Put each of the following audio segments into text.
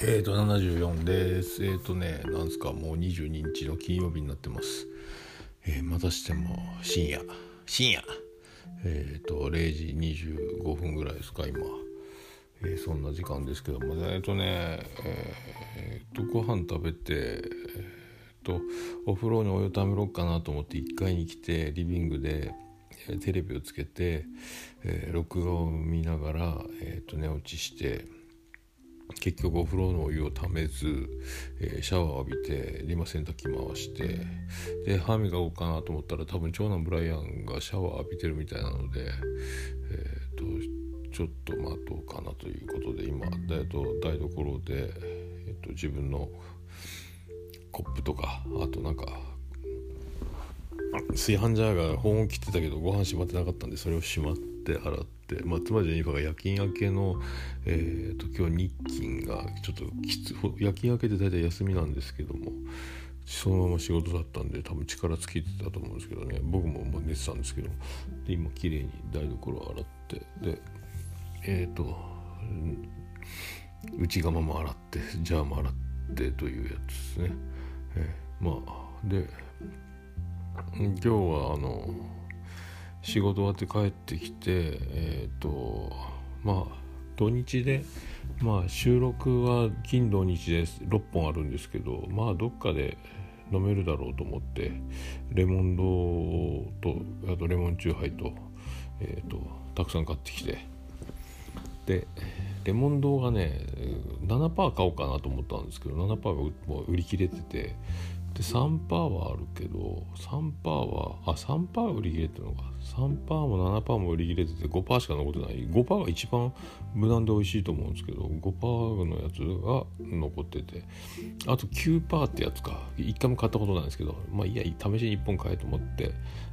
えーと、74です。えっ、ー、とね、なんすか、もう22日の金曜日になってます。えー、またしても深夜、深夜、えっ、ー、と、0時25分ぐらいですか、今。え、そんな時間ですけども、えっ、とね、えっと、ご飯食べて、えっと、お風呂にお湯ためろうかなと思って1階に来て、リビングで、テレビをつけて、え録画を見ながら、えっと、寝落ちして、結局お風呂のお湯をためず、えー、シャワー浴びて今洗濯機回してで歯磨こうかなと思ったら多分長男ブライアンがシャワー浴びてるみたいなので、えーと、ちょっと待とうかなということで今台所で、えーと、自分のコップとかあとなんか炊飯ジャーが保温切ってたけどご飯しまってなかったんでそれをしまって洗って。、まあ、妻ジェニファーが夜勤明けの、えーと、今日日勤がちょっときつ夜勤明けで大体休みなんですけどもそのまま仕事だったんで多分力尽きてたと思うんですけどね僕ももう寝てたんですけどで今綺麗に台所を洗ってでえっ、ー、と内釜も洗ってジャーも洗ってというやつですね、えー、まあで今日はあの仕事終わって帰ってきてえっ、ー、とまあ土日でまあ収録は金土日で6本あるんですけどまあどっかで飲めるだろうと思ってレモンドとあとレモンチューハイと,、えーと、たくさん買ってきて。でレモン堂がね7%買おうかなと思ったんですけど7%がもう売り切れててで3%はあるけど3%はあ3%売り切れてるのか。3%も7%も売り切れてて5%しか残ってない。5%が一番無難で美味しいと思うんですけど5%のやつが残ってて。あと9%ってやつか。1回も買ったことないんですけどまあいいや試しに1本買えと思って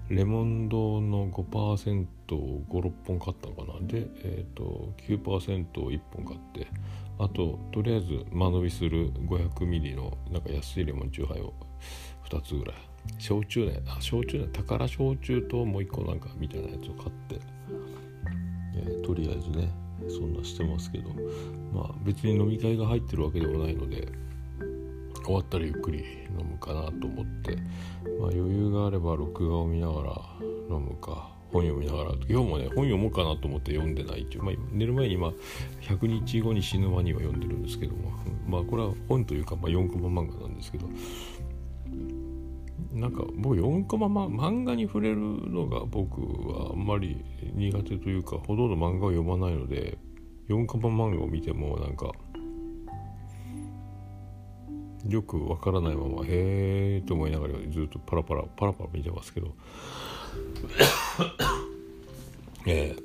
レモンドの5%を56本買ったのかな。で、えーと、9%を1本買ってあととりあえず間延びする 500ml のなんか安いレモンチューハイを2つぐらい。焼酎ね。あ焼酎ね。宝焼酎ともう一個なんかみたいなやつを買って、えー、とりあえずねそんなしてますけど。まあ別に飲み会が入ってるわけでもないので終わったらゆっくり飲むかなと思って、まあ、余裕があれば録画を見ながら飲むか。本読みながら今日もね本読もうかなと思って読んでないっていう、まあ、寝る前に今100日後に死ぬ間には読んでるんですけどもまあこれは本というか、まあ、4コマ漫画なんですけどなんか僕4コマ、ま、漫画に触れるのが僕はあんまり苦手というかほとんど漫画を読まないので4コマ漫画を見てもなんかよくわからないままへえと思いながらずっとパラパラパラパラ見てますけどえ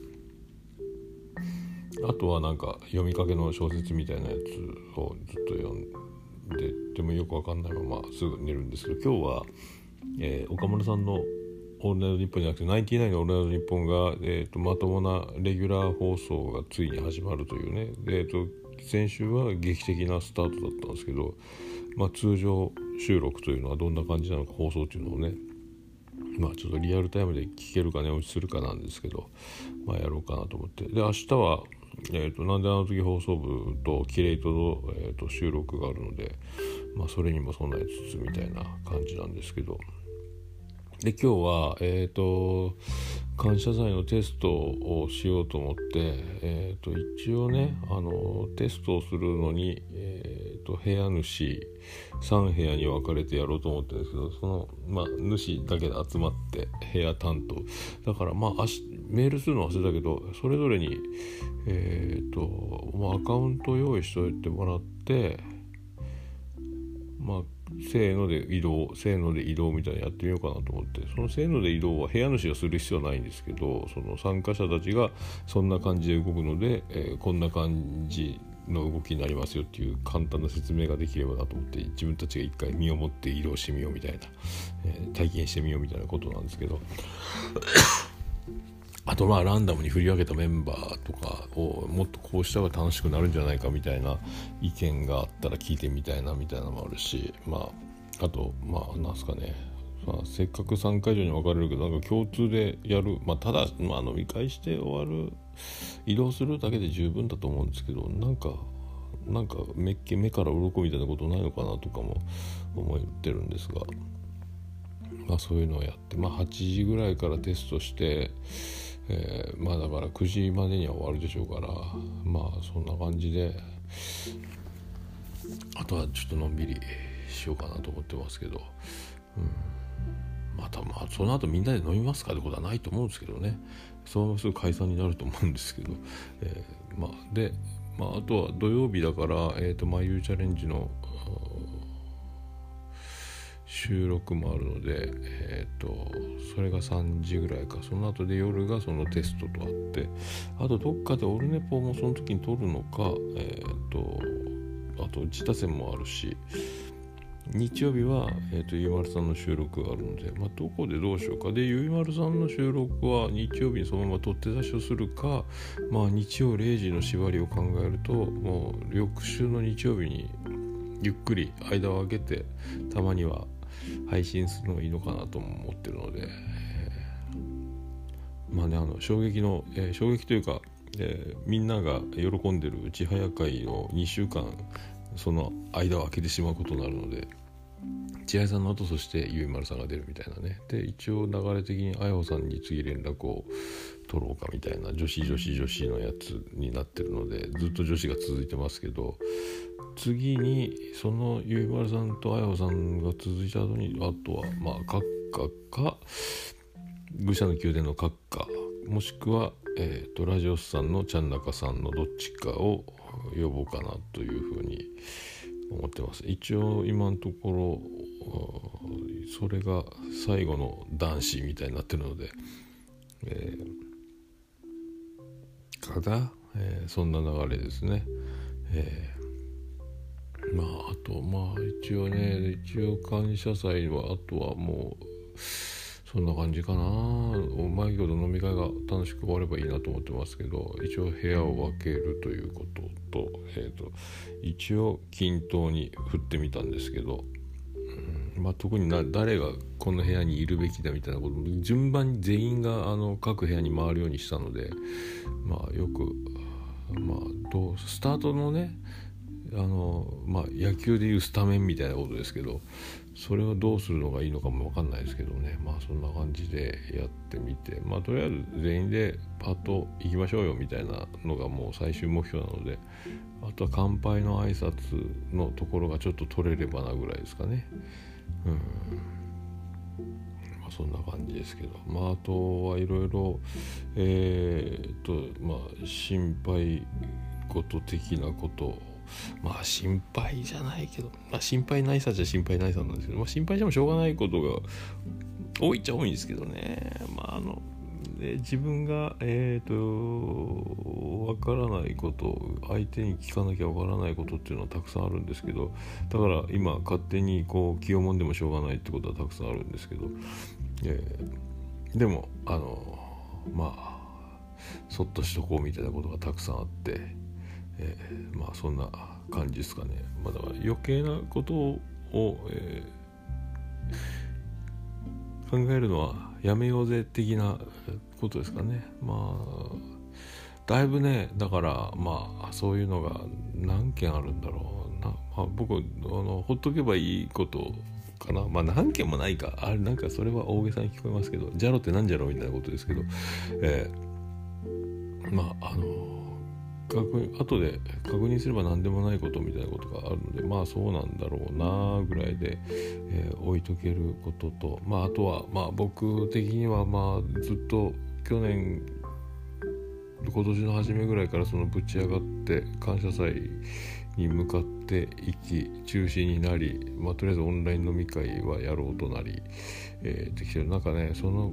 ー、あとはなんか読みかけの小説みたいなやつをずっと読んででもよくわかんないまますぐ寝るんですけど今日はえー、岡村さんの「オールナイトニッポン」じゃなくて「ナインティナインのオールナイトニッポンが」えーと、まともなレギュラー放送がついに始まるというね。で、えーと、先週は劇的なスタートだったんですけど、まあ、通常収録というのはどんな感じなのか放送っていうのをねまあちょっとリアルタイムで聞けるか寝落ちするかなんですけど、まあ、やろうかなと思って。で明日はえーと、なんであの時放送部とキレイトの、えーと収録があるので、まあ、それにも備えつつみたいな感じなんですけど。で今日はえっ、ー、と感謝祭のテストをしようと思って、えーと、一応ねあのテストをするのに、えーと、部屋主3部屋に分かれてやろうと思ってるんですけどその、まあ、主だけで集まって部屋担当。だからまあメールするのは忘れたけどそれぞれに、えーとまあ、アカウント用意しておいてもらってまあせーので移動せーので移動みたいなやってみようかなと思って。そのせーので移動は部屋主がする必要はないんですけどその参加者たちがそんな感じで動くので、えー、こんな感じの動きになりますよっていう簡単な説明ができればなと思って自分たちが一回身をもって移動してみようみたいな、えー、体験してみようみたいなことなんですけど。あとまあランダムに振り分けたメンバーとかをもっとこうした方が楽しくなるんじゃないかみたいな意見があったら聞いてみたいなみたいなのもあるしまああとまあなんすかね、まあ、せっかく3会場に分かれるけどなんか共通でやる。まあただ、まあ、飲み会して終わる移動するだけで十分だと思うんですけどなんかなんか目目から鱗みたいなことないのかなとかも思ってるんですが、まあ、そういうのをやって、まあ、8時ぐらいからテストして、えー、まあだから9時までには終わるでしょうからまあそんな感じであとはちょっとのんびりしようかなと思ってますけど、うん、またまあその後みんなで飲みますかってことはないと思うんですけどね。そのまますぐ解散になると思うんですけど、えー、まあで、まあ、あとは土曜日だから、えーと、マイユーチャレンジの収録もあるので、えーと、それが3時ぐらいか。その後で夜がそのテストとあってあとどっかでオルネポもその時に撮るのか、えーとあと自他戦もあるし日曜日は、えーと、ゆいまるさんの収録があるので、まあ、どこでどうしようか。でゆいまるさんの収録は日曜日にそのまま取って出しをするか、まあ、日曜0時の縛りを考えるともう翌週の日曜日にゆっくり間を空けてたまには配信するのがいいのかなとも思ってるので、まあねあの衝撃の、えー、衝撃というか、えー、みんなが喜んでる「ちはや会」を2週間その間を空けてしまうことになるので千愛さんの後そしてゆいまるさんが出るみたいなね。で一応流れ的にあやほさんに次連絡を取ろうかみたいな女子女子女子のやつになってるのでずっと女子が続いてますけど次にそのゆいまるさんとあやほさんが続いた後にあとはまあ閣下か愚者の宮殿の閣下もしくは、えーと、ラジオスさんのちゃんなかさんのどっちかを呼ぼうかなというふうに思ってます。一応今のところそれが最後の男子みたいになってるので、えー、かな、えー、そんな流れですね、えー、まああとまあ一応ね一応感謝祭はあとはもうそんな感じかな。うまいこと飲み会が楽しく終わればいいなと思ってますけど一応部屋を分けるということと,、えーと、一応均等に振ってみたんですけど、うんまあ、特にな誰がこの部屋にいるべきだみたいなこと順番に全員があの各部屋に回るようにしたのでまあよくまあどうスタートのねあのまあ野球でいうスタメンみたいなことですけどそれをどうするのがいいのかも分かんないですけどね。まあそんな感じでやってみてまあとりあえず全員でパッと行きましょうよみたいなのがもう最終目標なのであとは乾杯の挨拶のところがちょっと取れればなぐらいですかね。うん。まあそんな感じですけど。まああとはいろいろえー、っとまあ心配事的なことまあ心配じゃないけど、まあ心配ないさじゃ心配ないさなんですけど、まあ心配してもしょうがないことが多いっちゃ多いんですけどね。まああの、で自分が、えっ、ー、と、わからないこと、相手に聞かなきゃわからないことっていうのはたくさんあるんですけど、だから今勝手にこう気をもんでもしょうがないってことはたくさんあるんですけど、えー、でも、あの、まあ、そっとしとこうみたいなことがたくさんあって、えー、まあそんな感じですかね、ま、だ余計なことを、えー、考えるのはやめようぜ的なことですかね。まあだいぶねだからまあそういうのが何件あるんだろう。な、まあ、僕あのほっとけばいいことかな。まあ何件もないか。あれなんかそれは大げさに聞こえますけどじゃろってなんじゃろみたいなことですけど、えー、まああの確認後で確認すれば何でもないことみたいなことがあるのでまあそうなんだろうなぐらいで、えー、置いとけることと。まああとはまあ僕的にはまあずっと去年今年の初めぐらいからそのぶち上がって感謝祭に向かっていき中止になり、まあ、とりあえずオンライン飲み会はやろうとなり、えー、できてる。なんかねその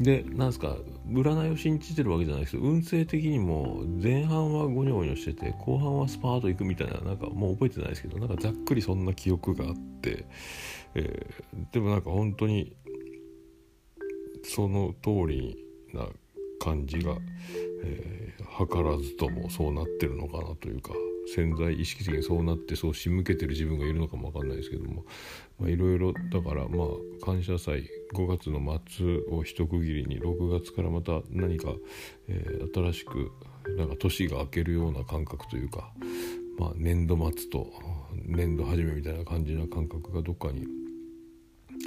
でなんすか占いを信じてるわけじゃないですけど運勢的にも前半はゴニョゴニョしてて後半はスパートいくみたいななんかもう覚えてないですけどなんかざっくりそんな記憶があって、えー、でもなんか本当にその通りな感じが、えー、図らずともそうなってるのかなというか潜在意識的にそうなってそう仕向けてる自分がいるのかも分かんないですけどもいろいろだからまあ感謝祭5月の末を一区切りに6月からまた何か、えー、新しくなんか年が明けるような感覚というかまあ、年度末と年度始めみたいな感じな感覚がどっかに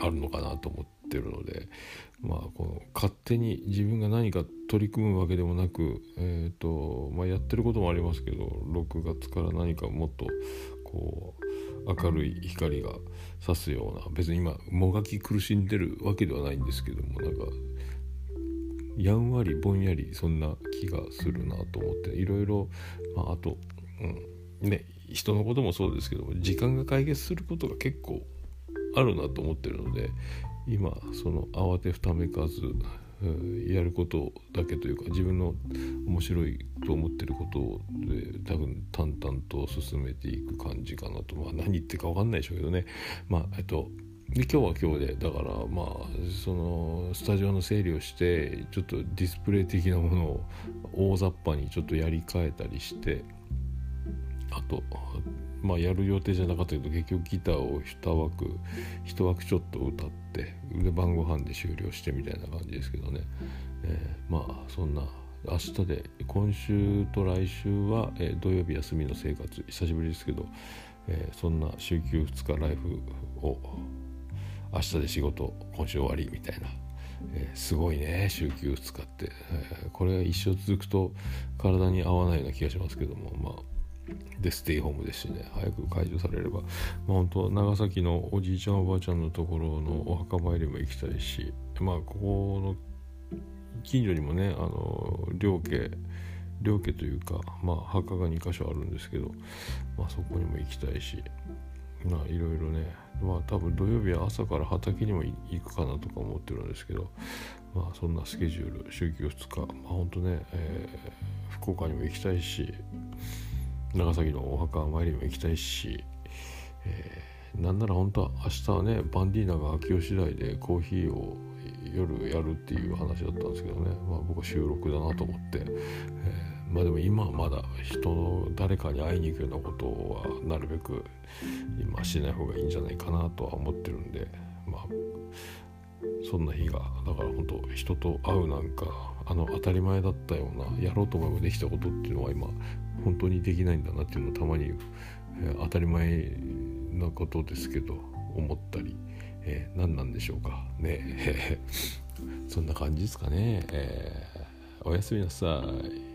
あるのかなと思っててるので、まあ、この勝手に自分が何か取り組むわけでもなく、えーとまあ、やってることもありますけど6月から何かもっとこう明るい光が差すような別に今もがき苦しんでるわけではないんですけどもなんかやんわりぼんやりそんな気がするなと思っていろいろ、まあ、あと、うんね、人のこともそうですけども時間が解決することが結構あるなと思ってるので今その慌てふためかずやることだけというか自分の面白いと思ってることで多分淡々と進めていく感じかなと。まあ何言ってるか分かんないでしょうけどね。まあえっとで今日は今日でだからまあそのスタジオの整理をしてちょっとディスプレイ的なものを大雑把にちょっとやり替えたりしてあとまあやる予定じゃなかったけど結局ギターを2枠1枠ちょっと歌ってで晩ご飯で終了してみたいな感じですけどね、えー、まあそんな明日で今週と来週は、えー、土曜日休みの生活久しぶりですけど、えー、そんな週休2日ライフを明日で仕事今週終わりみたいな、えー、すごいね週休2日って、えー、これ一生続くと体に合わないような気がしますけどもまあでステイホームですしね。早く解除されれば、まあ、本当長崎のおじいちゃんおばあちゃんのところのお墓参りも行きたいしまあここの近所にもねあの両家両家というか、まあ、墓が2箇所あるんですけど、まあ、そこにも行きたいしまあいろいろねまあ多分土曜日は朝から畑にも行くかなとか思ってるんですけどまあそんなスケジュール週休2日まあ本当ね、えー、福岡にも行きたいし長崎のお墓参りも行きたいし、えー、なんなら本当は明日はねバンディーナが秋吉次第でコーヒーを夜やるっていう話だったんですけどね、まあ、僕は収録だなと思って、えー、まあでも今はまだ人の誰かに会いに行くようなことはなるべく今しない方がいいんじゃないかなとは思ってるんで。まあそんな日がだから本当人と会うなんかあの当たり前だったようなやろうと思えばできたことっていうのは今本当にできないんだなっていうのをたまに、えー、当たり前なことですけど思ったり、えー、何なんでしょうか。ね。そんな感じですかね、えー、おやすみなさい。